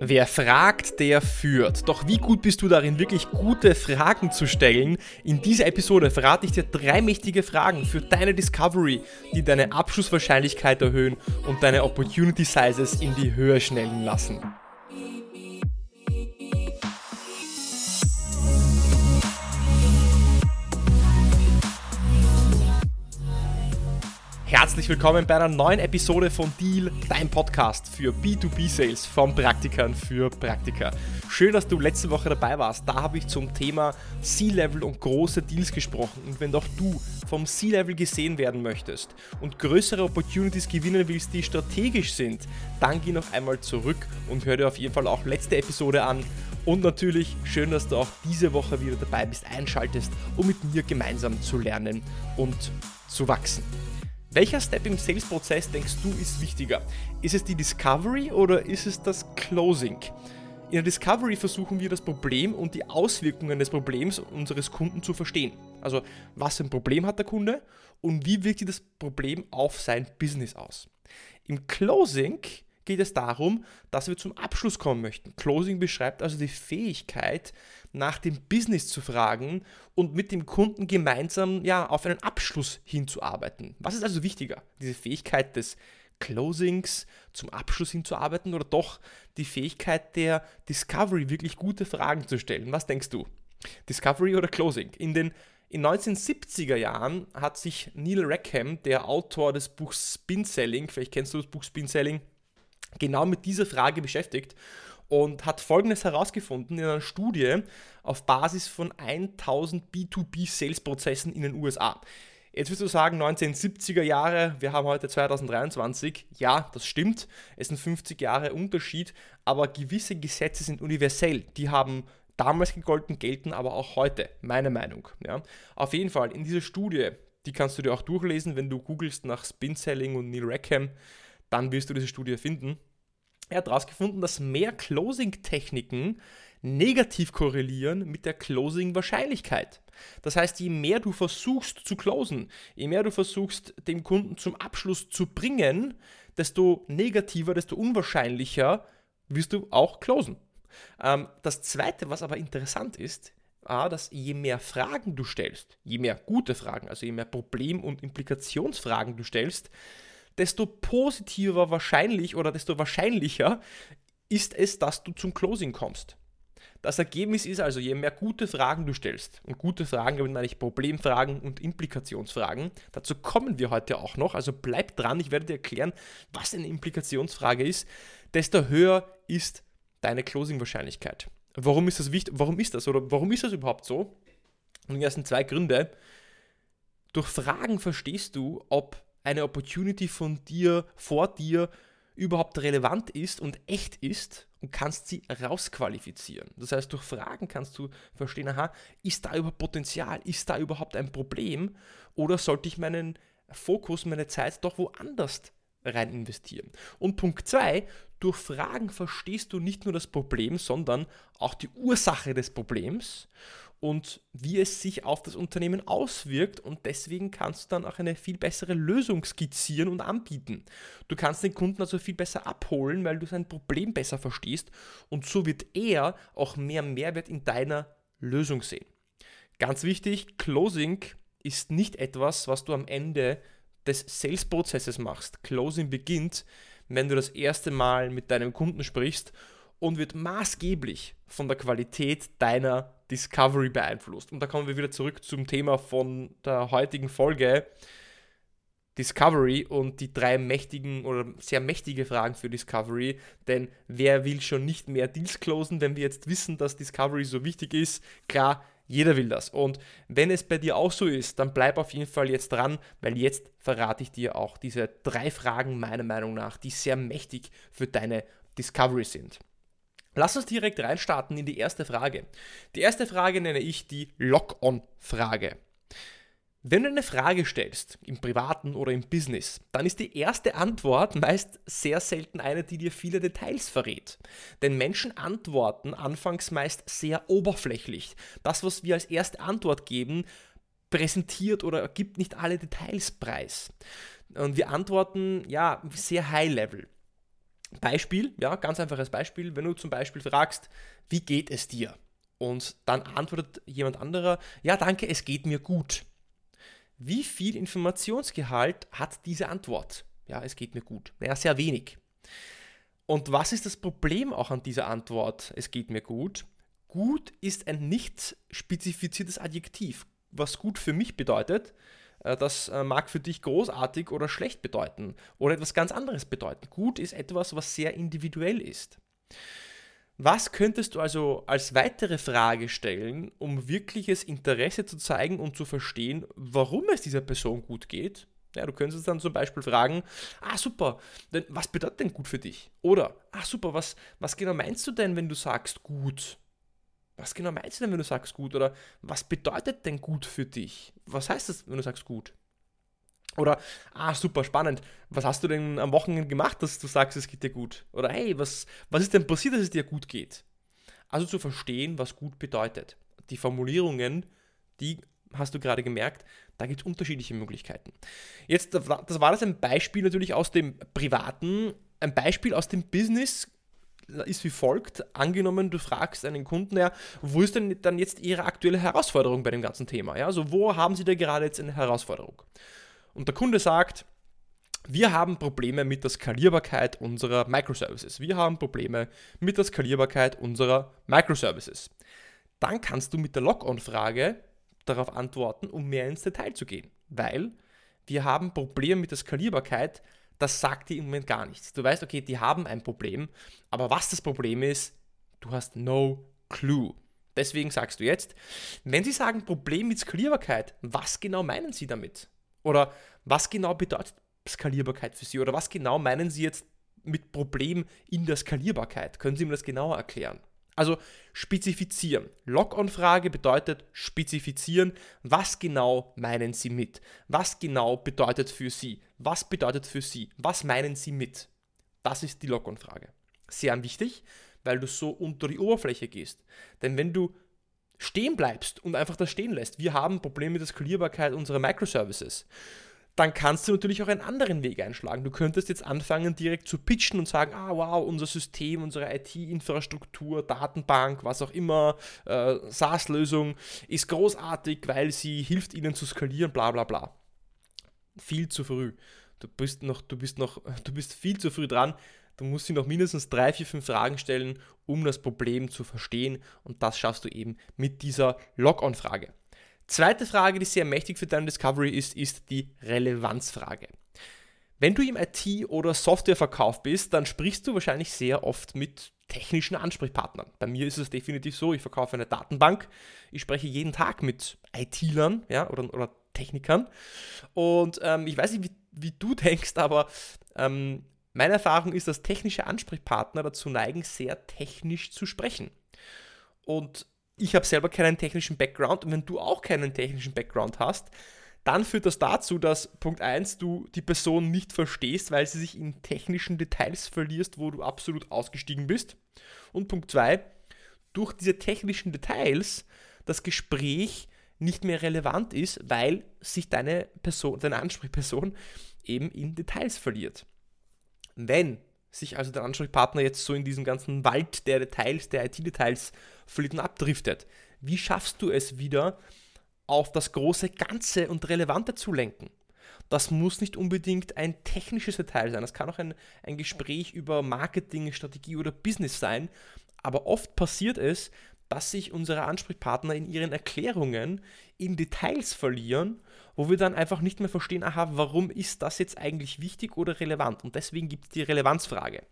Wer fragt, der führt. Doch wie gut bist du darin, wirklich gute Fragen zu stellen? In dieser Episode verrate ich dir drei mächtige Fragen für deine Discovery, die deine Abschlusswahrscheinlichkeit erhöhen und deine Opportunity Sizes in die Höhe schnellen lassen. Herzlich willkommen bei einer neuen Episode von Deal, dein Podcast für B2B-Sales von Praktikern für Praktiker. Schön, dass du letzte Woche dabei warst. Da habe ich zum Thema C-Level und große Deals gesprochen. Und wenn doch du vom C-Level gesehen werden möchtest und größere Opportunities gewinnen willst, die strategisch sind, dann geh noch einmal zurück und hör dir auf jeden Fall auch letzte Episode an. Und natürlich schön, dass du auch diese Woche wieder dabei bist, einschaltest, um mit mir gemeinsam zu lernen und zu wachsen. Welcher Step im Sales-Prozess denkst du ist wichtiger? Ist es die Discovery oder ist es das Closing? In der Discovery versuchen wir das Problem und die Auswirkungen des Problems unseres Kunden zu verstehen. Also was für ein Problem hat der Kunde und wie wirkt sich das Problem auf sein Business aus. Im Closing geht es darum, dass wir zum Abschluss kommen möchten. Closing beschreibt also die Fähigkeit, nach dem Business zu fragen und mit dem Kunden gemeinsam ja, auf einen Abschluss hinzuarbeiten. Was ist also wichtiger? Diese Fähigkeit des Closings zum Abschluss hinzuarbeiten oder doch die Fähigkeit der Discovery, wirklich gute Fragen zu stellen? Was denkst du? Discovery oder Closing? In den in 1970er Jahren hat sich Neil Rackham, der Autor des Buchs Spin Selling, vielleicht kennst du das Buch Spin Selling, genau mit dieser Frage beschäftigt und hat Folgendes herausgefunden in einer Studie auf Basis von 1000 B2B-Sales-Prozessen in den USA. Jetzt wirst du sagen, 1970er Jahre, wir haben heute 2023. Ja, das stimmt. Es sind 50 Jahre Unterschied, aber gewisse Gesetze sind universell. Die haben damals gegolten, gelten aber auch heute, meine Meinung. Ja. Auf jeden Fall, in dieser Studie, die kannst du dir auch durchlesen, wenn du googelst nach Spin Selling und Neil Rackham, dann wirst du diese Studie finden. Er hat herausgefunden, dass mehr Closing-Techniken negativ korrelieren mit der Closing-Wahrscheinlichkeit. Das heißt, je mehr du versuchst zu closen, je mehr du versuchst, den Kunden zum Abschluss zu bringen, desto negativer, desto unwahrscheinlicher wirst du auch closen. Ähm, das Zweite, was aber interessant ist, dass je mehr Fragen du stellst, je mehr gute Fragen, also je mehr Problem- und Implikationsfragen du stellst, desto positiver wahrscheinlich oder desto wahrscheinlicher ist es, dass du zum Closing kommst. Das Ergebnis ist also, je mehr gute Fragen du stellst, und gute Fragen meine ich Problemfragen und Implikationsfragen, dazu kommen wir heute auch noch, also bleib dran, ich werde dir erklären, was eine Implikationsfrage ist, desto höher ist deine Closing-Wahrscheinlichkeit. Warum ist das wichtig? Warum ist das oder warum ist das überhaupt so? Und das sind zwei Gründe. Durch Fragen verstehst du, ob eine Opportunity von dir, vor dir überhaupt relevant ist und echt ist und kannst sie rausqualifizieren. Das heißt, durch Fragen kannst du verstehen, aha, ist da überhaupt Potenzial, ist da überhaupt ein Problem oder sollte ich meinen Fokus, meine Zeit doch woanders rein investieren. Und Punkt 2, durch Fragen verstehst du nicht nur das Problem, sondern auch die Ursache des Problems und wie es sich auf das Unternehmen auswirkt und deswegen kannst du dann auch eine viel bessere Lösung skizzieren und anbieten. Du kannst den Kunden also viel besser abholen, weil du sein Problem besser verstehst und so wird er auch mehr Mehrwert in deiner Lösung sehen. Ganz wichtig, Closing ist nicht etwas, was du am Ende des Sales-Prozesses machst. Closing beginnt, wenn du das erste Mal mit deinem Kunden sprichst und wird maßgeblich von der Qualität deiner Discovery beeinflusst. Und da kommen wir wieder zurück zum Thema von der heutigen Folge. Discovery und die drei mächtigen oder sehr mächtige Fragen für Discovery. Denn wer will schon nicht mehr Deals closen, wenn wir jetzt wissen, dass Discovery so wichtig ist? Klar, jeder will das. Und wenn es bei dir auch so ist, dann bleib auf jeden Fall jetzt dran, weil jetzt verrate ich dir auch diese drei Fragen meiner Meinung nach, die sehr mächtig für deine Discovery sind. Lass uns direkt reinstarten in die erste Frage. Die erste Frage nenne ich die Lock-on-Frage. Wenn du eine Frage stellst, im privaten oder im Business, dann ist die erste Antwort meist sehr selten eine, die dir viele Details verrät. Denn Menschen antworten anfangs meist sehr oberflächlich. Das, was wir als erste Antwort geben, präsentiert oder gibt nicht alle Details preis. Und wir antworten ja sehr high level. Beispiel, ja, ganz einfaches Beispiel, wenn du zum Beispiel fragst, wie geht es dir? Und dann antwortet jemand anderer, ja, danke, es geht mir gut. Wie viel Informationsgehalt hat diese Antwort? Ja, es geht mir gut. Naja, sehr wenig. Und was ist das Problem auch an dieser Antwort? Es geht mir gut. Gut ist ein nicht spezifiziertes Adjektiv. Was gut für mich bedeutet, das äh, mag für dich großartig oder schlecht bedeuten oder etwas ganz anderes bedeuten. Gut ist etwas, was sehr individuell ist. Was könntest du also als weitere Frage stellen, um wirkliches Interesse zu zeigen und zu verstehen, warum es dieser Person gut geht? Ja, du könntest dann zum Beispiel fragen, ah super, denn was bedeutet denn gut für dich? Oder, ah super, was, was genau meinst du denn, wenn du sagst gut? Was genau meinst du denn, wenn du sagst gut? Oder was bedeutet denn gut für dich? Was heißt das, wenn du sagst gut? Oder, ah, super spannend, was hast du denn am Wochenende gemacht, dass du sagst, es geht dir gut? Oder, hey, was, was ist denn passiert, dass es dir gut geht? Also zu verstehen, was gut bedeutet. Die Formulierungen, die hast du gerade gemerkt, da gibt es unterschiedliche Möglichkeiten. Jetzt, das war das ein Beispiel natürlich aus dem Privaten. Ein Beispiel aus dem Business ist wie folgt. Angenommen, du fragst einen Kunden, ja, wo ist denn dann jetzt Ihre aktuelle Herausforderung bei dem ganzen Thema? Ja, also wo haben Sie da gerade jetzt eine Herausforderung? Und der Kunde sagt, wir haben Probleme mit der Skalierbarkeit unserer Microservices. Wir haben Probleme mit der Skalierbarkeit unserer Microservices. Dann kannst du mit der Log-on-Frage darauf antworten, um mehr ins Detail zu gehen. Weil wir haben Probleme mit der Skalierbarkeit, das sagt dir im Moment gar nichts. Du weißt, okay, die haben ein Problem, aber was das Problem ist, du hast no clue. Deswegen sagst du jetzt, wenn Sie sagen Problem mit Skalierbarkeit, was genau meinen Sie damit? Oder was genau bedeutet Skalierbarkeit für Sie? Oder was genau meinen Sie jetzt mit Problem in der Skalierbarkeit? Können Sie mir das genauer erklären? Also spezifizieren. Log-on-Frage bedeutet spezifizieren, was genau meinen Sie mit? Was genau bedeutet für Sie? Was bedeutet für Sie? Was meinen Sie mit? Das ist die Log-on-Frage. Sehr wichtig, weil du so unter die Oberfläche gehst. Denn wenn du stehen bleibst und einfach das stehen lässt, wir haben Probleme mit der Skalierbarkeit unserer Microservices dann kannst du natürlich auch einen anderen Weg einschlagen. Du könntest jetzt anfangen, direkt zu pitchen und sagen, ah wow, unser System, unsere IT-Infrastruktur, Datenbank, was auch immer, äh, SaaS-Lösung ist großartig, weil sie hilft ihnen zu skalieren, bla bla bla. Viel zu früh. Du bist noch, du bist noch, du bist viel zu früh dran. Du musst sie noch mindestens drei, vier, fünf Fragen stellen, um das Problem zu verstehen. Und das schaffst du eben mit dieser Log-on-Frage. Zweite Frage, die sehr mächtig für deine Discovery ist, ist die Relevanzfrage. Wenn du im IT- oder Softwareverkauf bist, dann sprichst du wahrscheinlich sehr oft mit technischen Ansprechpartnern. Bei mir ist es definitiv so, ich verkaufe eine Datenbank, ich spreche jeden Tag mit IT-Lern ja, oder, oder Technikern und ähm, ich weiß nicht, wie, wie, du denkst, aber ähm, meine Erfahrung ist, dass technische Ansprechpartner dazu neigen, sehr technisch zu sprechen. Und ich habe selber keinen technischen Background und wenn du auch keinen technischen Background hast, dann führt das dazu, dass Punkt 1, du die Person nicht verstehst, weil sie sich in technischen Details verlierst, wo du absolut ausgestiegen bist. Und Punkt 2, durch diese technischen Details das Gespräch nicht mehr relevant ist, weil sich deine Person, deine Ansprechperson eben in Details verliert. Wenn sich also der Ansprechpartner jetzt so in diesem ganzen Wald der Details, der IT-Details verliert und abdriftet. Wie schaffst du es wieder, auf das große Ganze und Relevante zu lenken? Das muss nicht unbedingt ein technisches Detail sein. Das kann auch ein, ein Gespräch über Marketing, Strategie oder Business sein. Aber oft passiert es, dass sich unsere Ansprechpartner in ihren Erklärungen in Details verlieren, wo wir dann einfach nicht mehr verstehen, aha, warum ist das jetzt eigentlich wichtig oder relevant? Und deswegen gibt es die Relevanzfrage.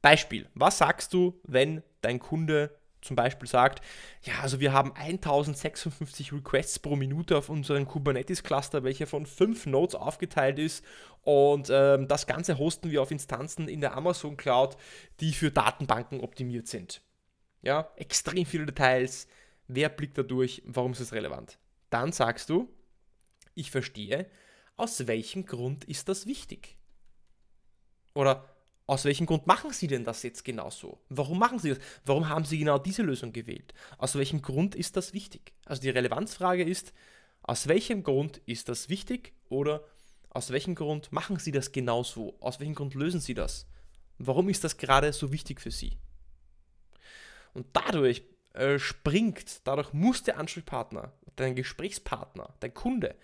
Beispiel, was sagst du, wenn dein Kunde zum Beispiel sagt, ja, also wir haben 1056 Requests pro Minute auf unseren Kubernetes-Cluster, welcher von fünf Nodes aufgeteilt ist und ähm, das Ganze hosten wir auf Instanzen in der Amazon Cloud, die für Datenbanken optimiert sind. Ja, extrem viele Details. Wer blickt da durch? Warum ist es relevant? Dann sagst du, ich verstehe, aus welchem Grund ist das wichtig? Oder aus welchem Grund machen Sie denn das jetzt genau so? Warum machen Sie das? Warum haben Sie genau diese Lösung gewählt? Aus welchem Grund ist das wichtig? Also die Relevanzfrage ist, aus welchem Grund ist das wichtig oder aus welchem Grund machen Sie das genau so? Aus welchem Grund lösen Sie das? Warum ist das gerade so wichtig für Sie? Und dadurch äh, springt, dadurch muss der Ansprechpartner, dein Gesprächspartner, dein Kunde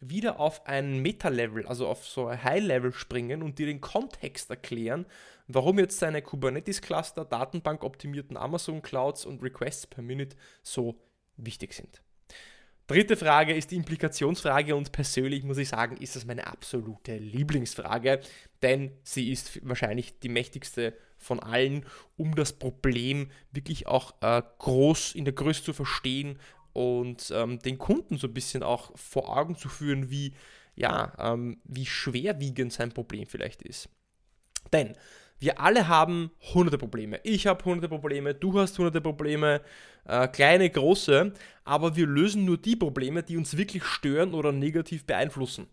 wieder auf ein Meta-Level, also auf so ein High-Level springen und dir den Kontext erklären, warum jetzt seine Kubernetes-Cluster, Datenbank-optimierten Amazon-Clouds und Requests per Minute so wichtig sind. Dritte Frage ist die Implikationsfrage und persönlich muss ich sagen, ist das meine absolute Lieblingsfrage, denn sie ist wahrscheinlich die mächtigste von allen, um das Problem wirklich auch äh, groß in der Größe zu verstehen und ähm, den Kunden so ein bisschen auch vor Augen zu führen, wie, ja, ähm, wie schwerwiegend sein Problem vielleicht ist. Denn wir alle haben hunderte Probleme. Ich habe hunderte Probleme, du hast hunderte Probleme, äh, kleine, große, aber wir lösen nur die Probleme, die uns wirklich stören oder negativ beeinflussen.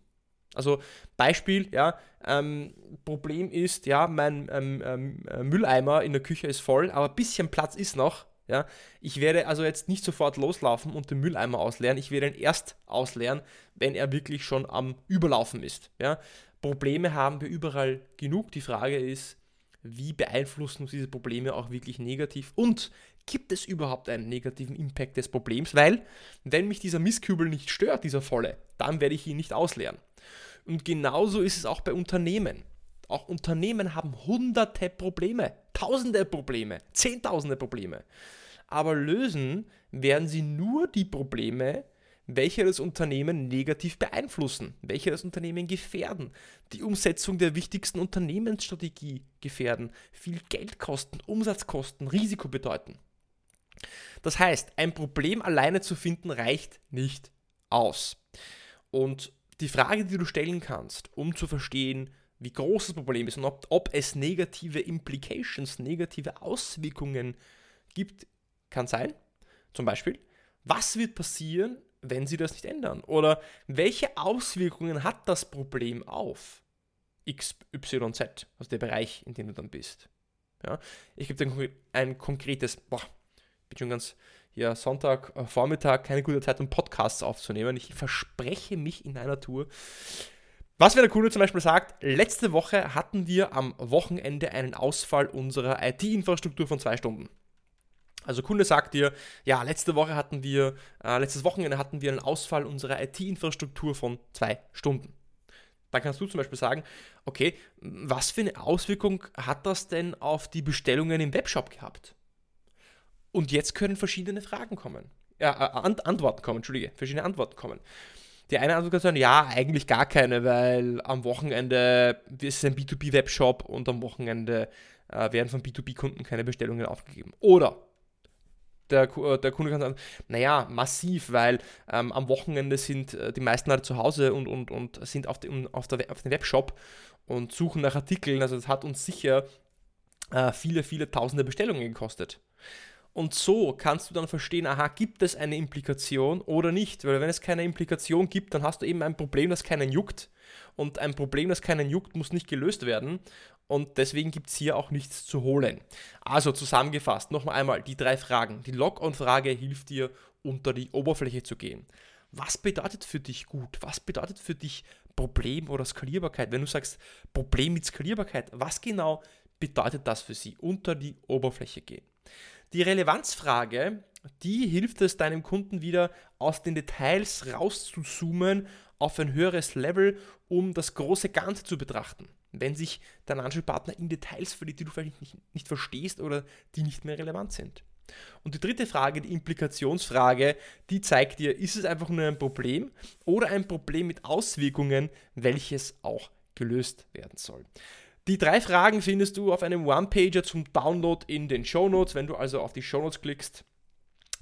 Also Beispiel, ja, ähm, Problem ist, ja, mein ähm, ähm, äh, Mülleimer in der Küche ist voll, aber ein bisschen Platz ist noch. Ja, ich werde also jetzt nicht sofort loslaufen und den Mülleimer ausleeren. Ich werde ihn erst ausleeren, wenn er wirklich schon am Überlaufen ist. Ja, Probleme haben wir überall genug. Die Frage ist, wie beeinflussen uns diese Probleme auch wirklich negativ und gibt es überhaupt einen negativen Impact des Problems? Weil, wenn mich dieser Mistkübel nicht stört, dieser volle, dann werde ich ihn nicht ausleeren. Und genauso ist es auch bei Unternehmen. Auch Unternehmen haben hunderte Probleme, tausende Probleme, zehntausende Probleme aber lösen werden sie nur die Probleme, welche das Unternehmen negativ beeinflussen, welche das Unternehmen gefährden, die Umsetzung der wichtigsten Unternehmensstrategie gefährden, viel Geld kosten, Umsatzkosten, Risiko bedeuten. Das heißt, ein Problem alleine zu finden reicht nicht aus. Und die Frage, die du stellen kannst, um zu verstehen, wie groß das Problem ist und ob, ob es negative Implications, negative Auswirkungen gibt, kann sein, zum Beispiel, was wird passieren, wenn sie das nicht ändern? Oder welche Auswirkungen hat das Problem auf X, Y, Z, also der Bereich, in dem du dann bist? Ja, ich gebe dir ein konkretes, boah, bin schon ganz hier Sonntag, äh, Vormittag, keine gute Zeit, um Podcasts aufzunehmen. Ich verspreche mich in einer Tour. Was wäre der Kunde zum Beispiel sagt, letzte Woche hatten wir am Wochenende einen Ausfall unserer IT-Infrastruktur von zwei Stunden. Also Kunde sagt dir, ja, letzte Woche hatten wir, äh, letztes Wochenende hatten wir einen Ausfall unserer IT-Infrastruktur von zwei Stunden. Dann kannst du zum Beispiel sagen, okay, was für eine Auswirkung hat das denn auf die Bestellungen im Webshop gehabt? Und jetzt können verschiedene Fragen kommen. Äh, Antworten kommen, Entschuldige, verschiedene Antworten kommen. Die eine Antwort kann sein, ja, eigentlich gar keine, weil am Wochenende ist es ein B2B-Webshop und am Wochenende äh, werden von B2B-Kunden keine Bestellungen aufgegeben. Oder der, äh, der Kunde kann sagen, naja, massiv, weil ähm, am Wochenende sind äh, die meisten Leute zu Hause und, und, und sind auf, die, auf, der, auf dem Webshop und suchen nach Artikeln. Also das hat uns sicher äh, viele, viele tausende Bestellungen gekostet. Und so kannst du dann verstehen, aha, gibt es eine Implikation oder nicht? Weil wenn es keine Implikation gibt, dann hast du eben ein Problem, das keinen juckt. Und ein Problem, das keinen juckt, muss nicht gelöst werden und deswegen gibt es hier auch nichts zu holen. Also zusammengefasst, nochmal einmal die drei Fragen. Die Log-on-Frage hilft dir, unter die Oberfläche zu gehen. Was bedeutet für dich gut? Was bedeutet für dich Problem oder Skalierbarkeit? Wenn du sagst Problem mit Skalierbarkeit, was genau bedeutet das für sie? Unter die Oberfläche gehen. Die Relevanzfrage, die hilft es deinem Kunden wieder aus den Details rauszuzoomen auf ein höheres Level, um das große Ganze zu betrachten wenn sich dein Ansprechpartner in Details verliert, die du vielleicht nicht, nicht verstehst oder die nicht mehr relevant sind. Und die dritte Frage, die Implikationsfrage, die zeigt dir, ist es einfach nur ein Problem oder ein Problem mit Auswirkungen, welches auch gelöst werden soll. Die drei Fragen findest du auf einem One-Pager zum Download in den Show Notes. Wenn du also auf die Show Notes klickst,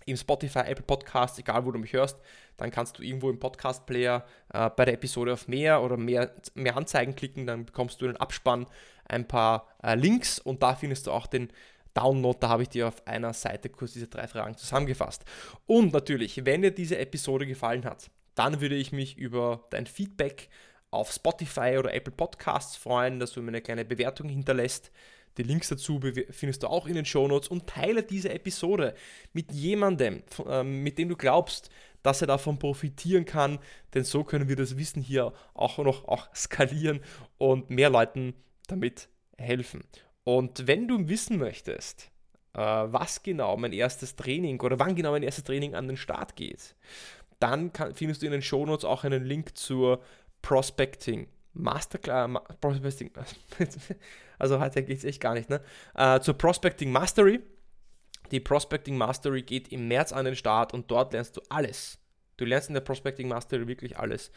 im Spotify, Apple Podcast, egal wo du mich hörst, dann kannst du irgendwo im Podcast-Player äh, bei der Episode auf mehr oder mehr, mehr Anzeigen klicken, dann bekommst du den Abspann, ein paar äh, Links und da findest du auch den Download, da habe ich dir auf einer Seite kurz diese drei Fragen zusammengefasst. Und natürlich, wenn dir diese Episode gefallen hat, dann würde ich mich über dein Feedback auf Spotify oder Apple Podcasts freuen, dass du mir eine kleine Bewertung hinterlässt. Die Links dazu findest du auch in den Shownotes und teile diese Episode mit jemandem, ähm, mit dem du glaubst, dass er davon profitieren kann, denn so können wir das Wissen hier auch noch auch skalieren und mehr Leuten damit helfen. Und wenn du wissen möchtest, äh, was genau mein erstes Training oder wann genau mein erstes Training an den Start geht, dann kann, findest du in den Shownotes auch einen Link zur Prospecting Masterclass, also heute geht es echt gar nicht, ne? Äh, zur Prospecting Mastery. Die Prospecting Mastery geht im März an den Start und dort lernst du alles. Du lernst in der Prospecting Mastery wirklich alles,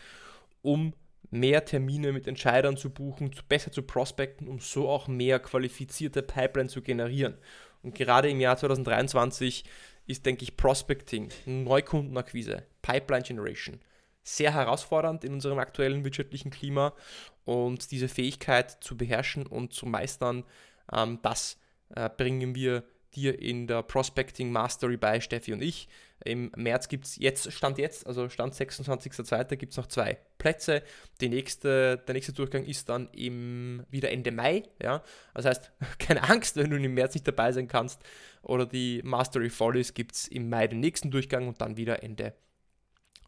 um mehr Termine mit Entscheidern zu buchen, besser zu prospecten, um so auch mehr qualifizierte Pipeline zu generieren. Und gerade im Jahr 2023 ist, denke ich, Prospecting, Neukundenakquise, Pipeline Generation sehr herausfordernd in unserem aktuellen wirtschaftlichen Klima und diese Fähigkeit zu beherrschen und zu meistern, ähm, das äh, bringen wir dir in der Prospecting Mastery bei, Steffi und ich. Im März gibt es jetzt, Stand jetzt, also Stand 26.02. gibt es noch zwei Plätze. Die nächste, der nächste Durchgang ist dann im, wieder Ende Mai. Ja? Das heißt, keine Angst, wenn du im März nicht dabei sein kannst oder die Mastery voll ist, gibt es im Mai den nächsten Durchgang und dann wieder Ende Mai.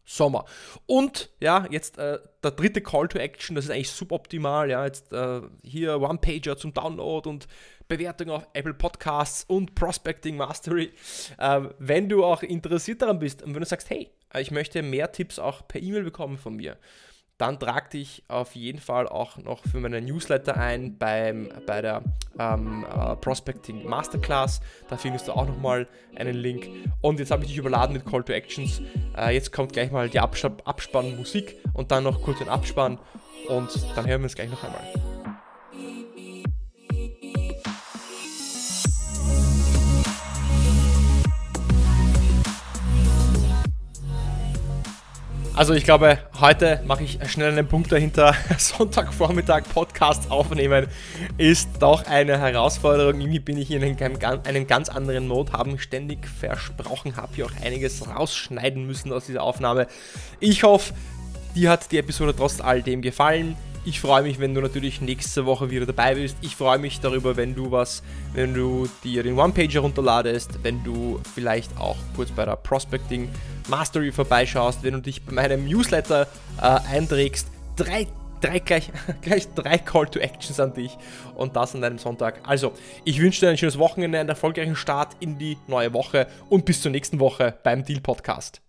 Sommer. Und ja, jetzt äh, der dritte Call to Action, das ist eigentlich suboptimal. Ja, jetzt äh, hier One-Pager zum Download und Bewertung auf Apple Podcasts und Prospecting Mastery. Äh, wenn du auch interessiert daran bist und wenn du sagst, hey, ich möchte mehr Tipps auch per E-Mail bekommen von mir, dann trag dich auf jeden Fall auch noch für meinen Newsletter ein beim, bei der ähm, äh, Prospecting Masterclass. Da findest du auch nochmal einen Link. Und jetzt habe ich dich überladen mit Call to Actions. Äh, jetzt kommt gleich mal die Abs Abspannmusik und dann noch kurz ein Abspann. Und dann hören wir uns gleich noch einmal. Also ich glaube, heute mache ich schnell einen Punkt dahinter. Sonntagvormittag Podcast aufnehmen ist doch eine Herausforderung. Irgendwie bin ich in einem, ganz anderen Mode, haben ständig versprochen, habe hier auch einiges rausschneiden müssen aus dieser Aufnahme. Ich hoffe, dir hat die Episode trotz all dem gefallen. Ich freue mich, wenn du natürlich nächste Woche wieder dabei bist. Ich freue mich darüber, wenn du was, wenn du dir den One-Pager runterladest, wenn du vielleicht auch kurz bei der Prospecting Mastery vorbeischaust, wenn du dich bei meinem Newsletter äh, einträgst. Drei, drei gleich, gleich drei Call to Actions an dich und das an deinem Sonntag. Also, ich wünsche dir ein schönes Wochenende, einen erfolgreichen Start in die neue Woche und bis zur nächsten Woche beim Deal Podcast.